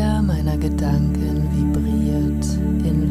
Jeder meiner Gedanken vibriert in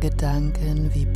Gedanken vibriert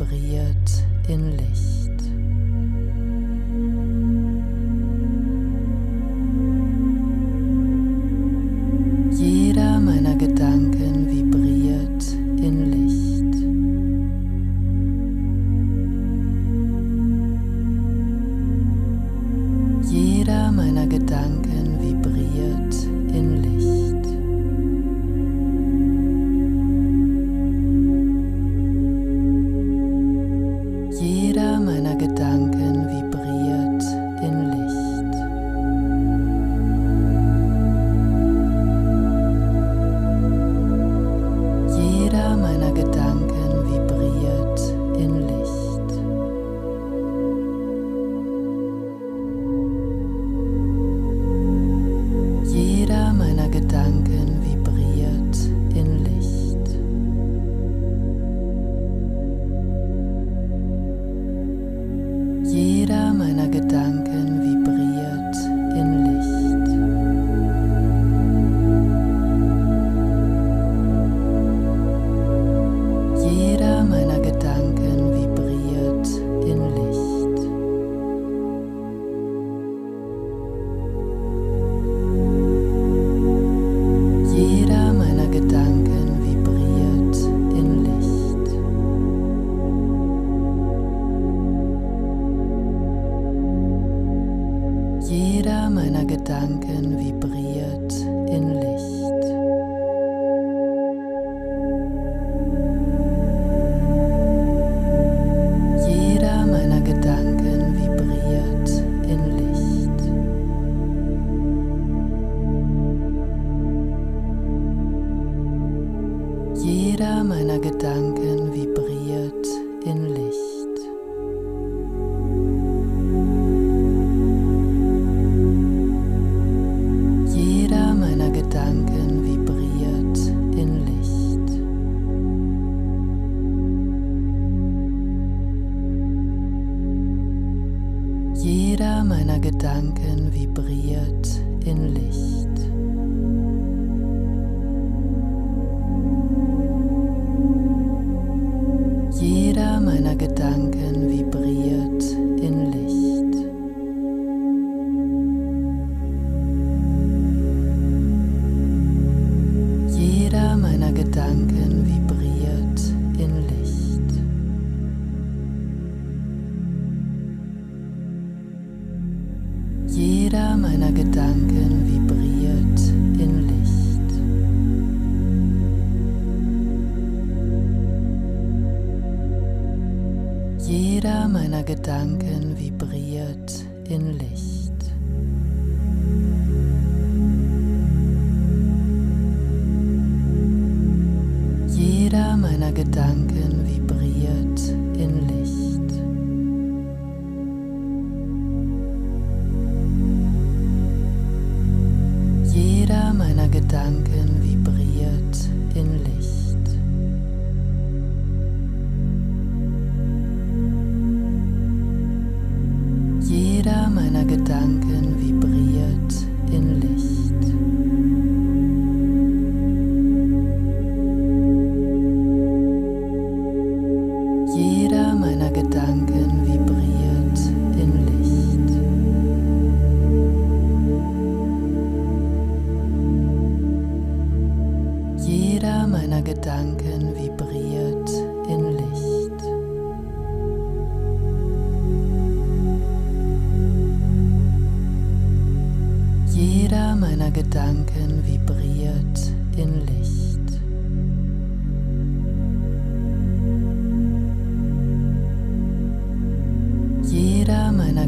in Licht.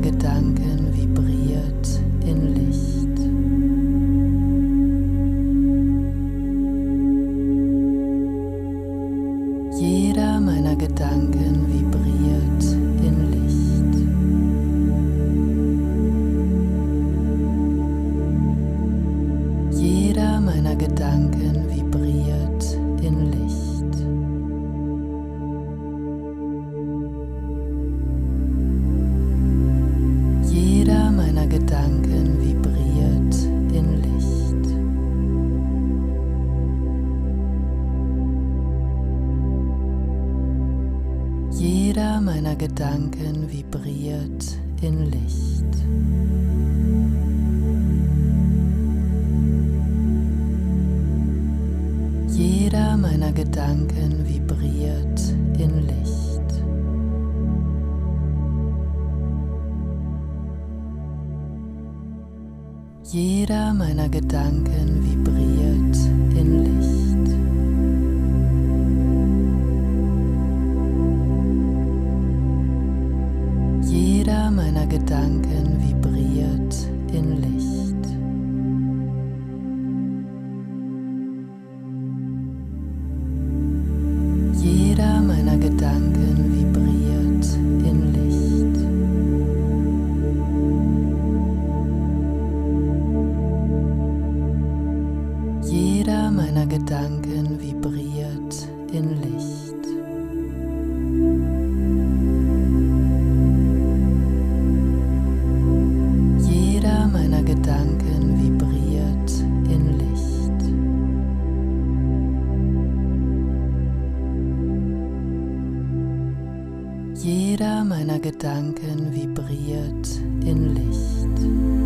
Gedanken Jeder meiner Gedanken vibriert in Licht.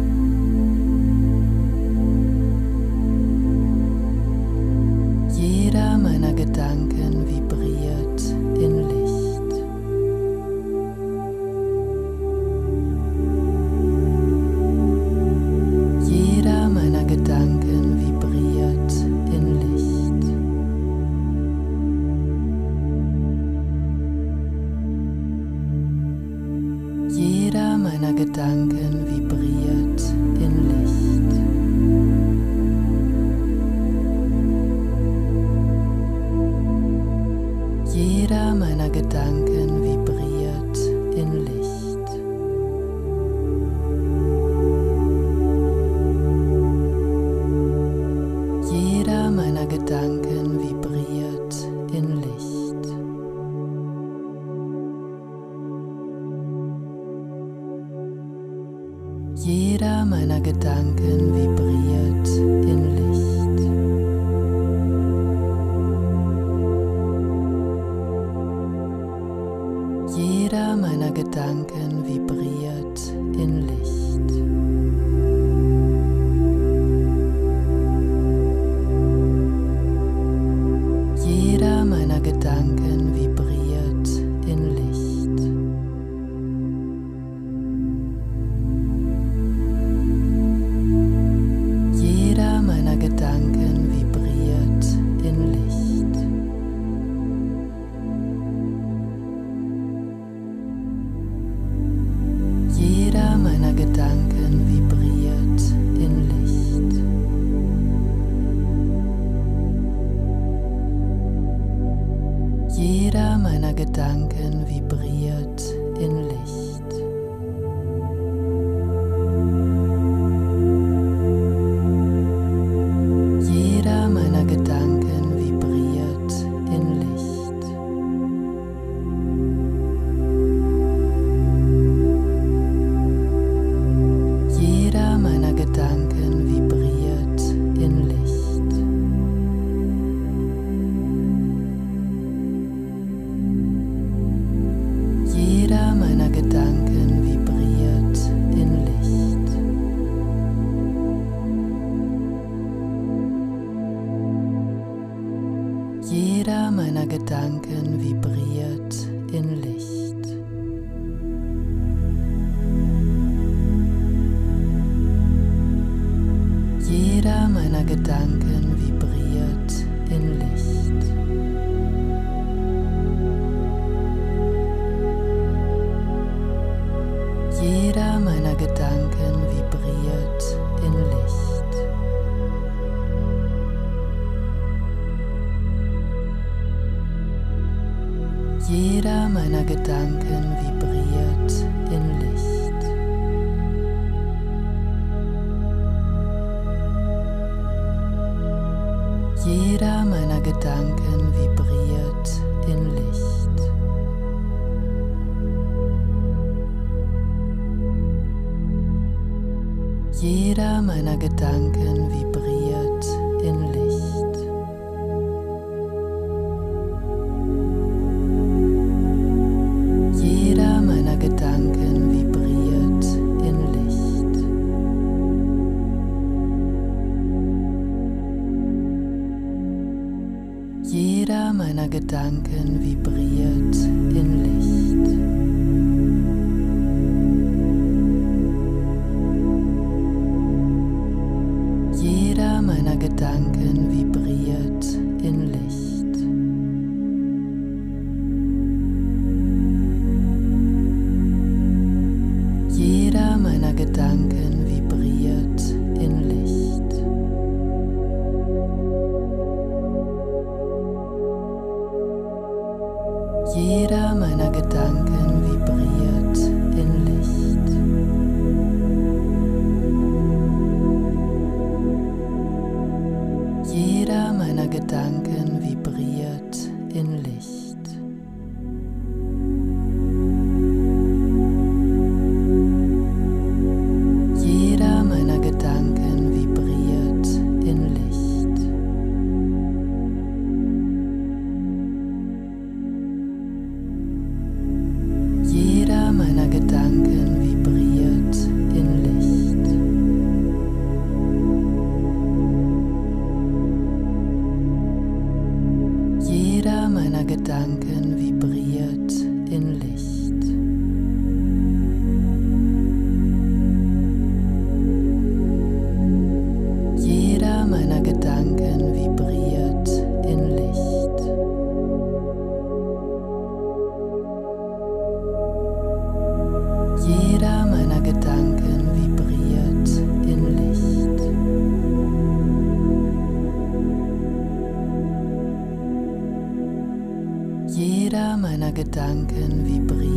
Gedanken vibriert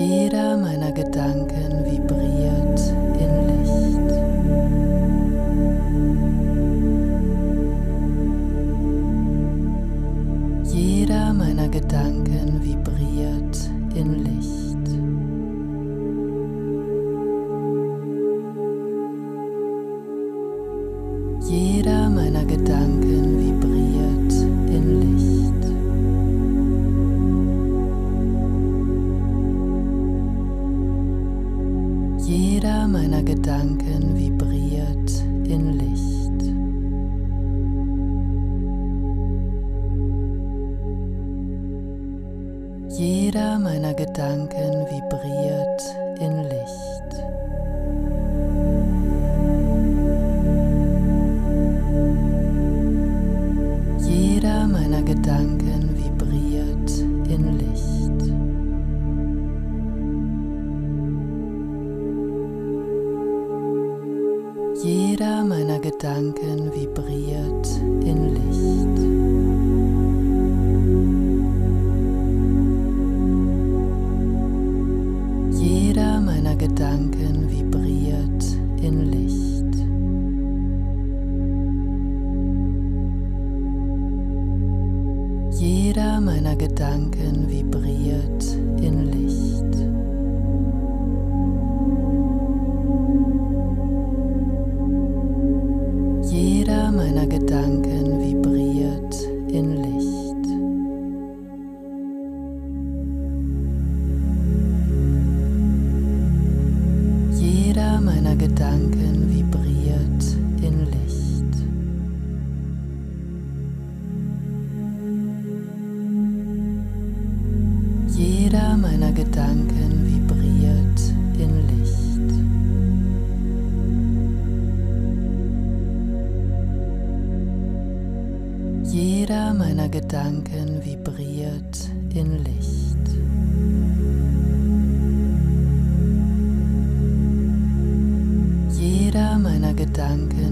Jeder meiner Gedanken vibriert in Licht. Jeder meiner Gedanken vibriert in Licht. Jeder meiner Gedanken vibriert in Licht. Jeder meiner Gedanken vibriert in Licht. Jeder meiner Gedanken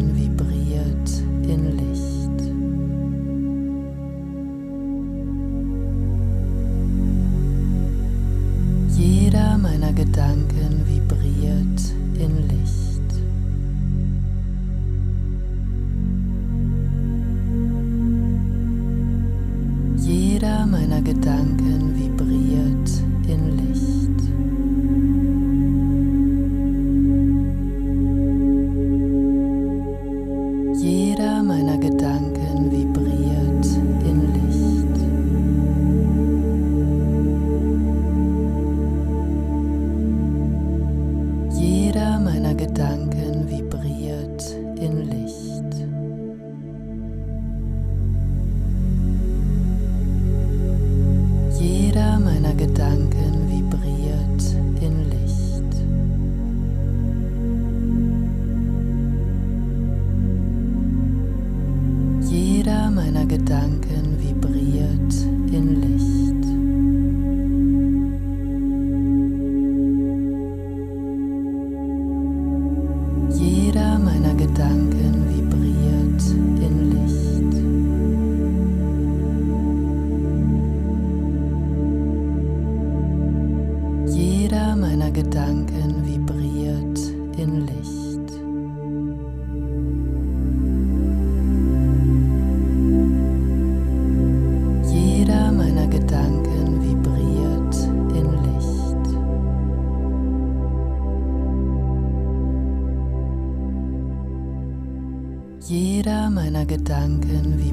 Gedanken vibriert in Licht. Jeder meiner Gedanken vibriert in Licht. Jeder meiner Gedanken vibriert.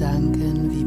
Gedanken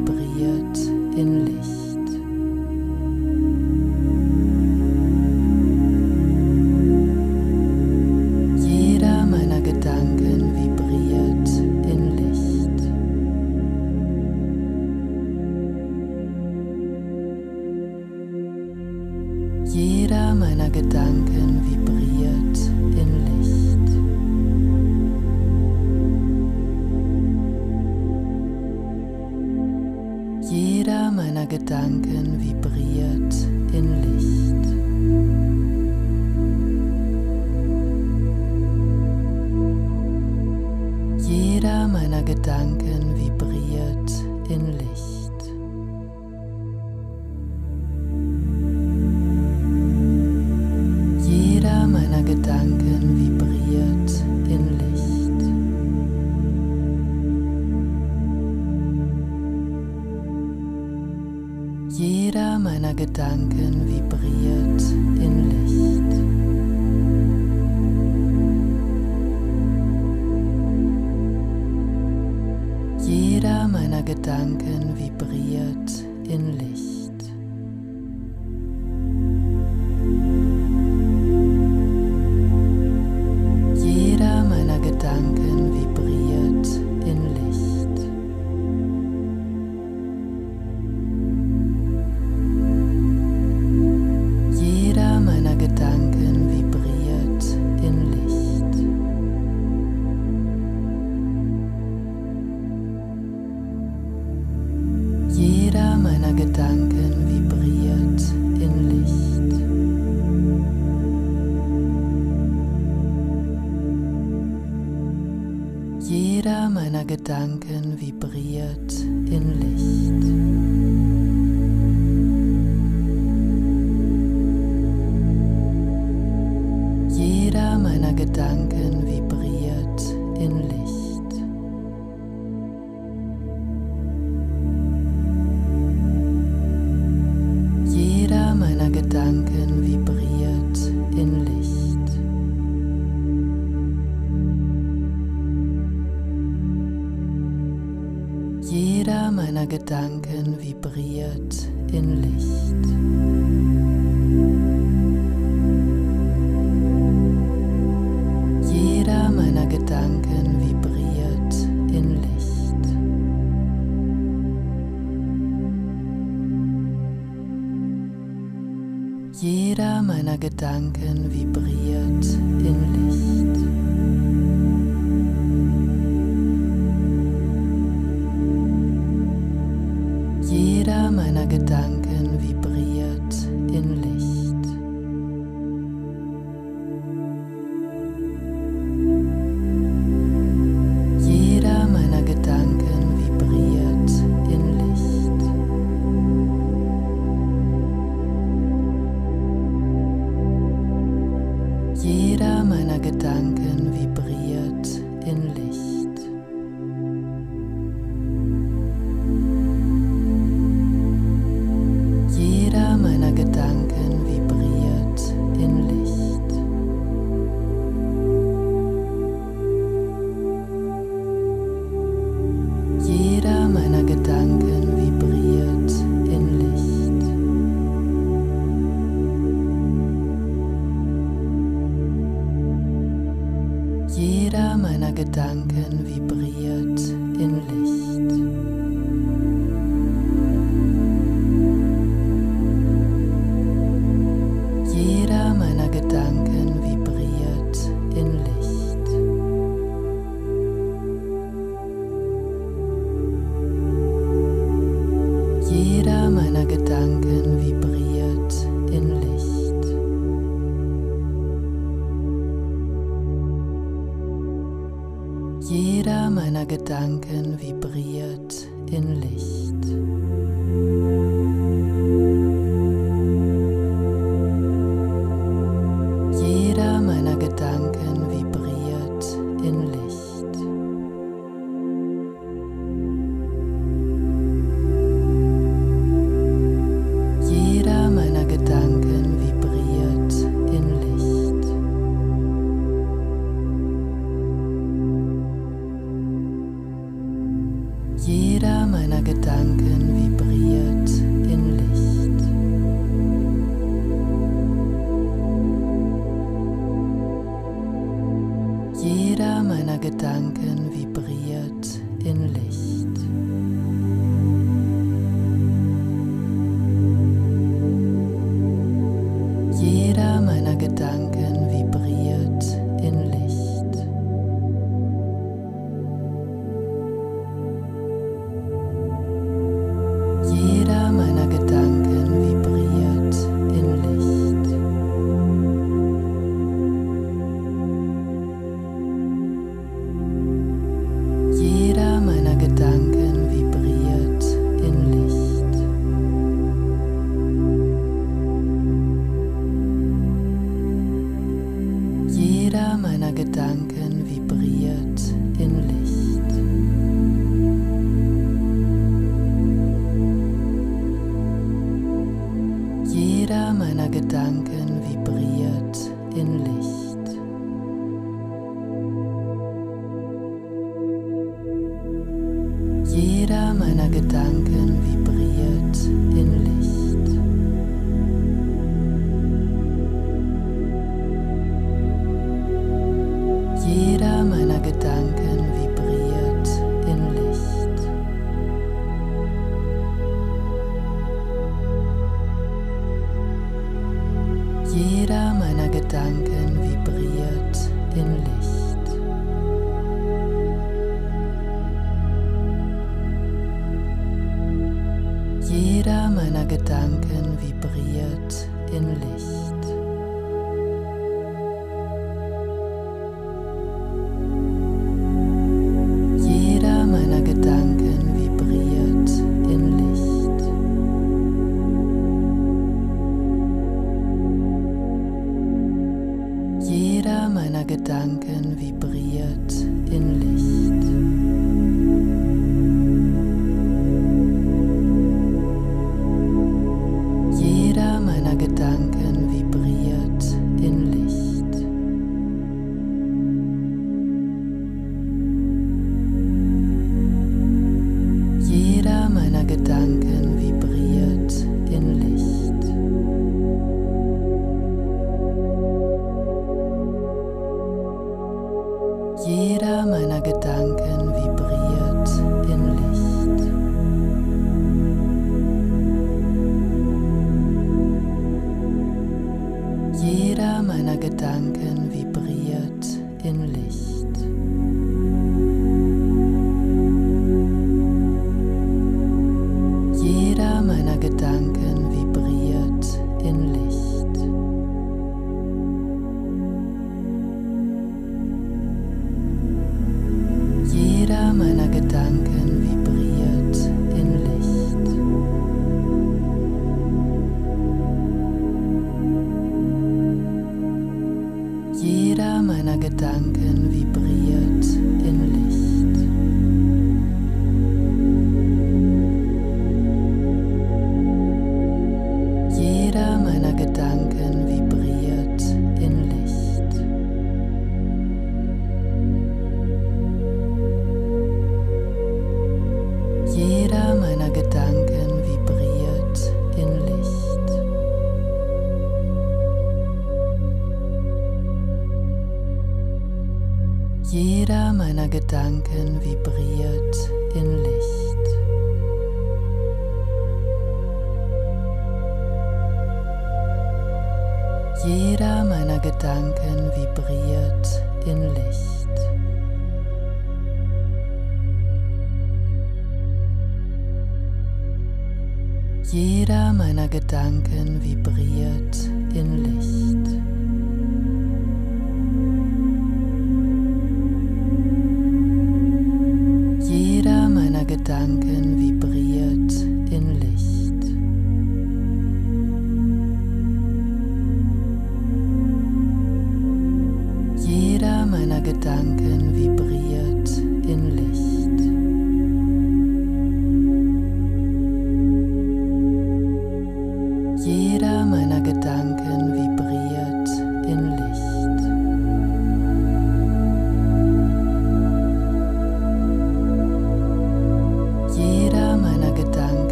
Jeder meiner Gedanken vibriert in Licht.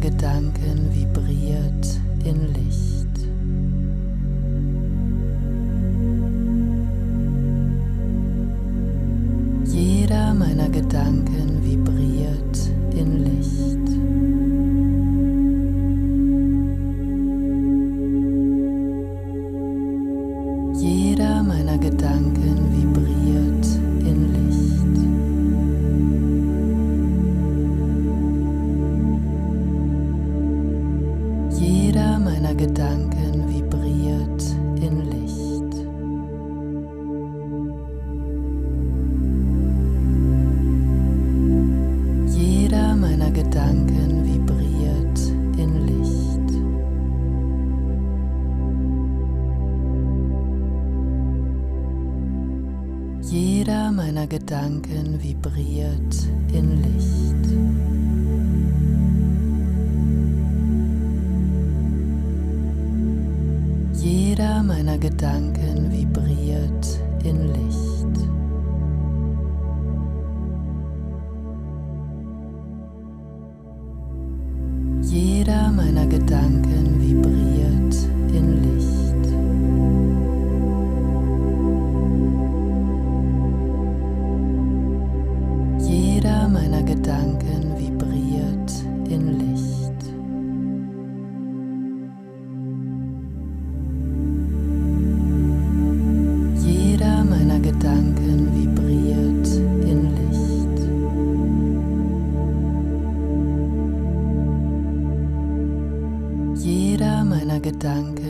Gedanken vibriert in Licht.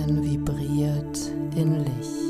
Gedanken vibriert in Licht.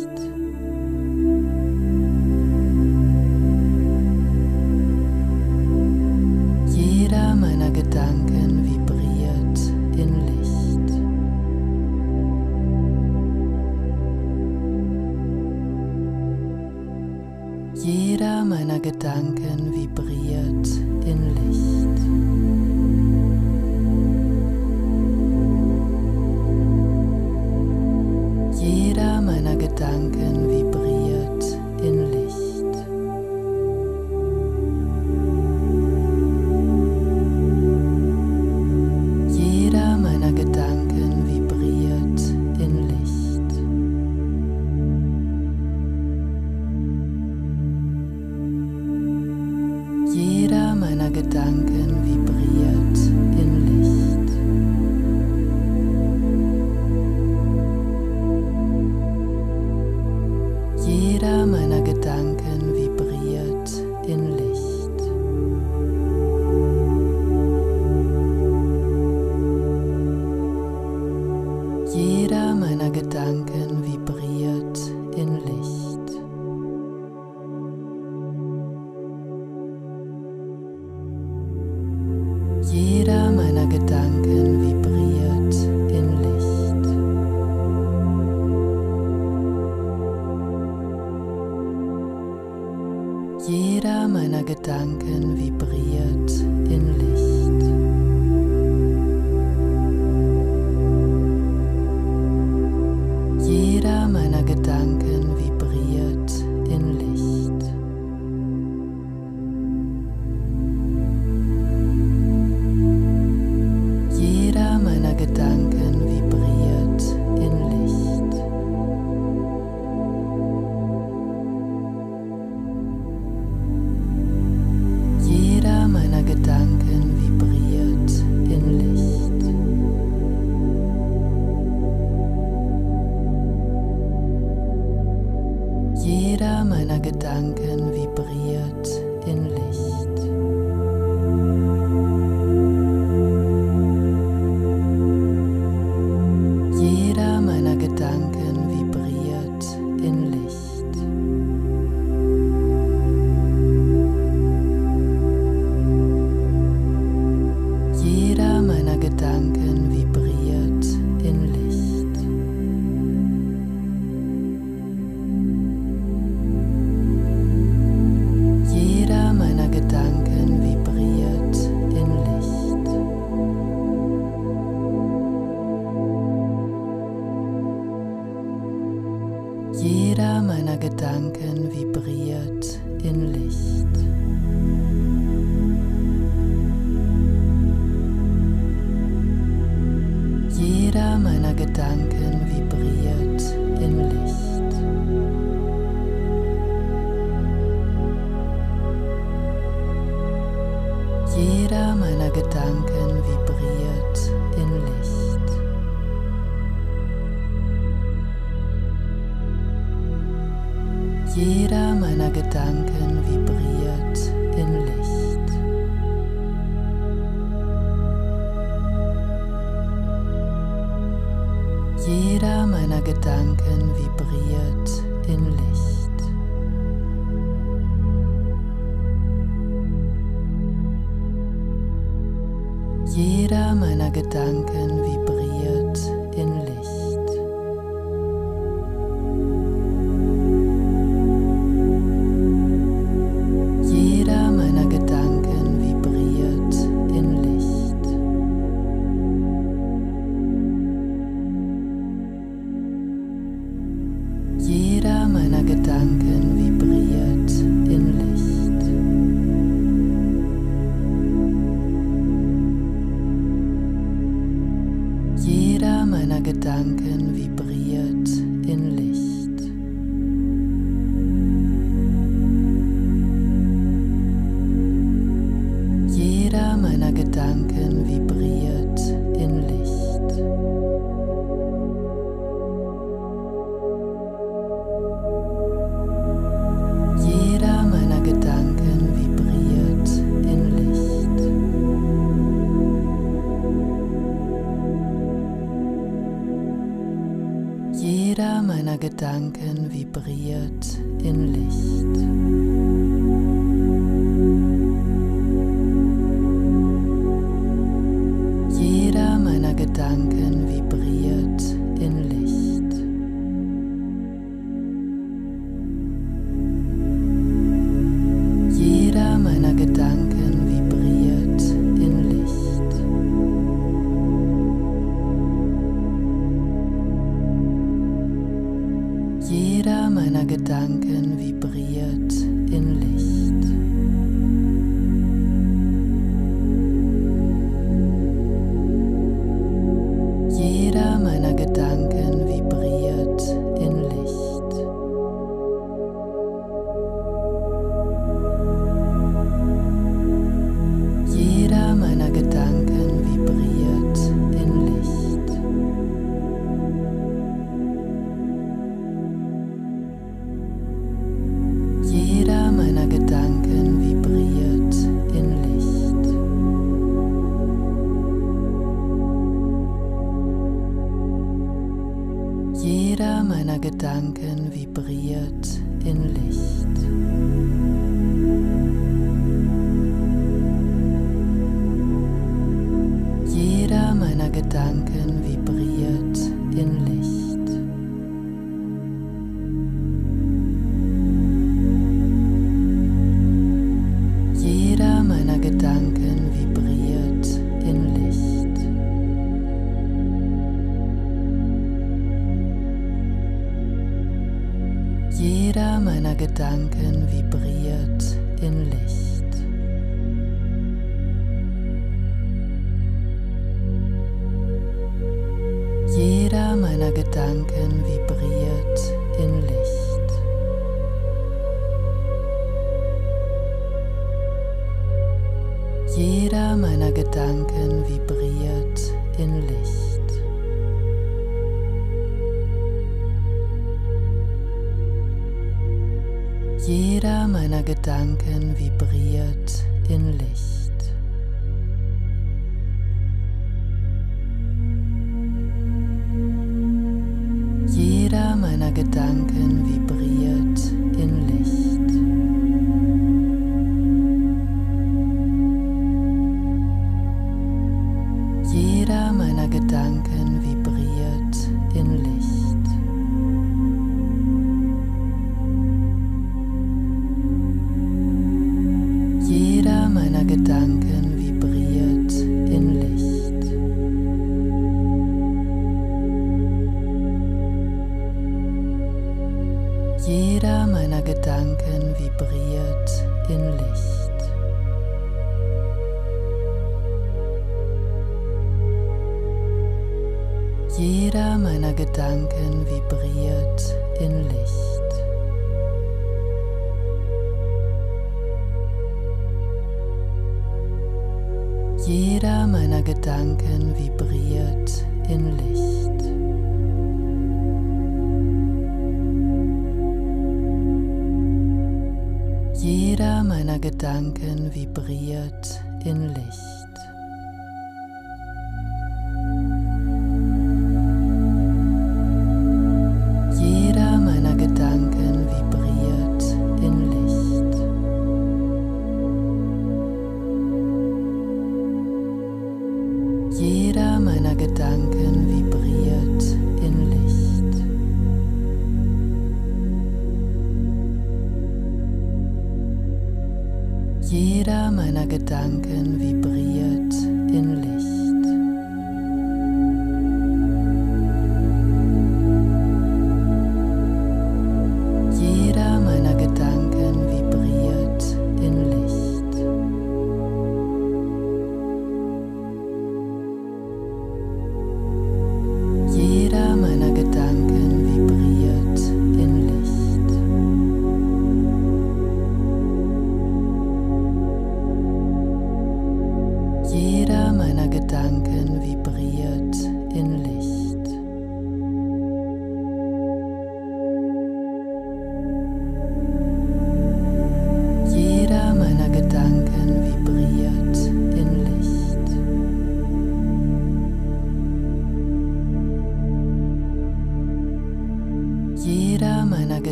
Gedanken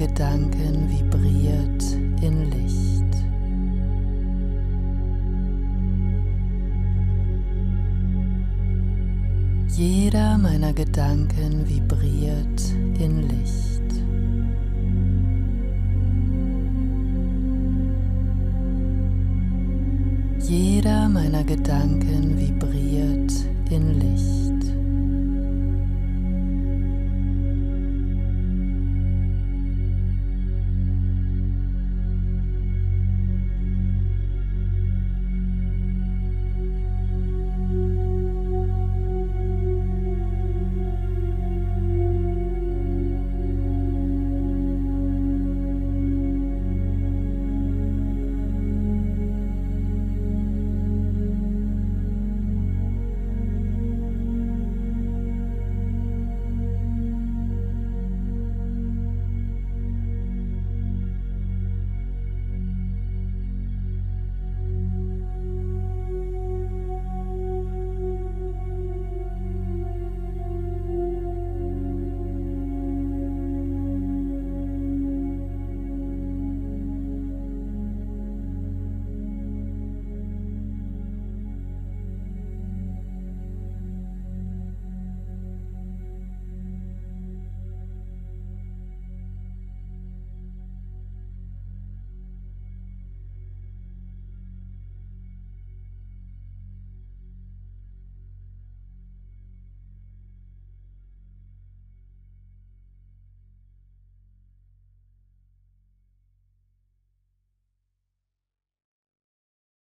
Gedanken vibriert in Licht. Jeder meiner Gedanken vibriert in Licht. Jeder meiner Gedanken vibriert in Licht.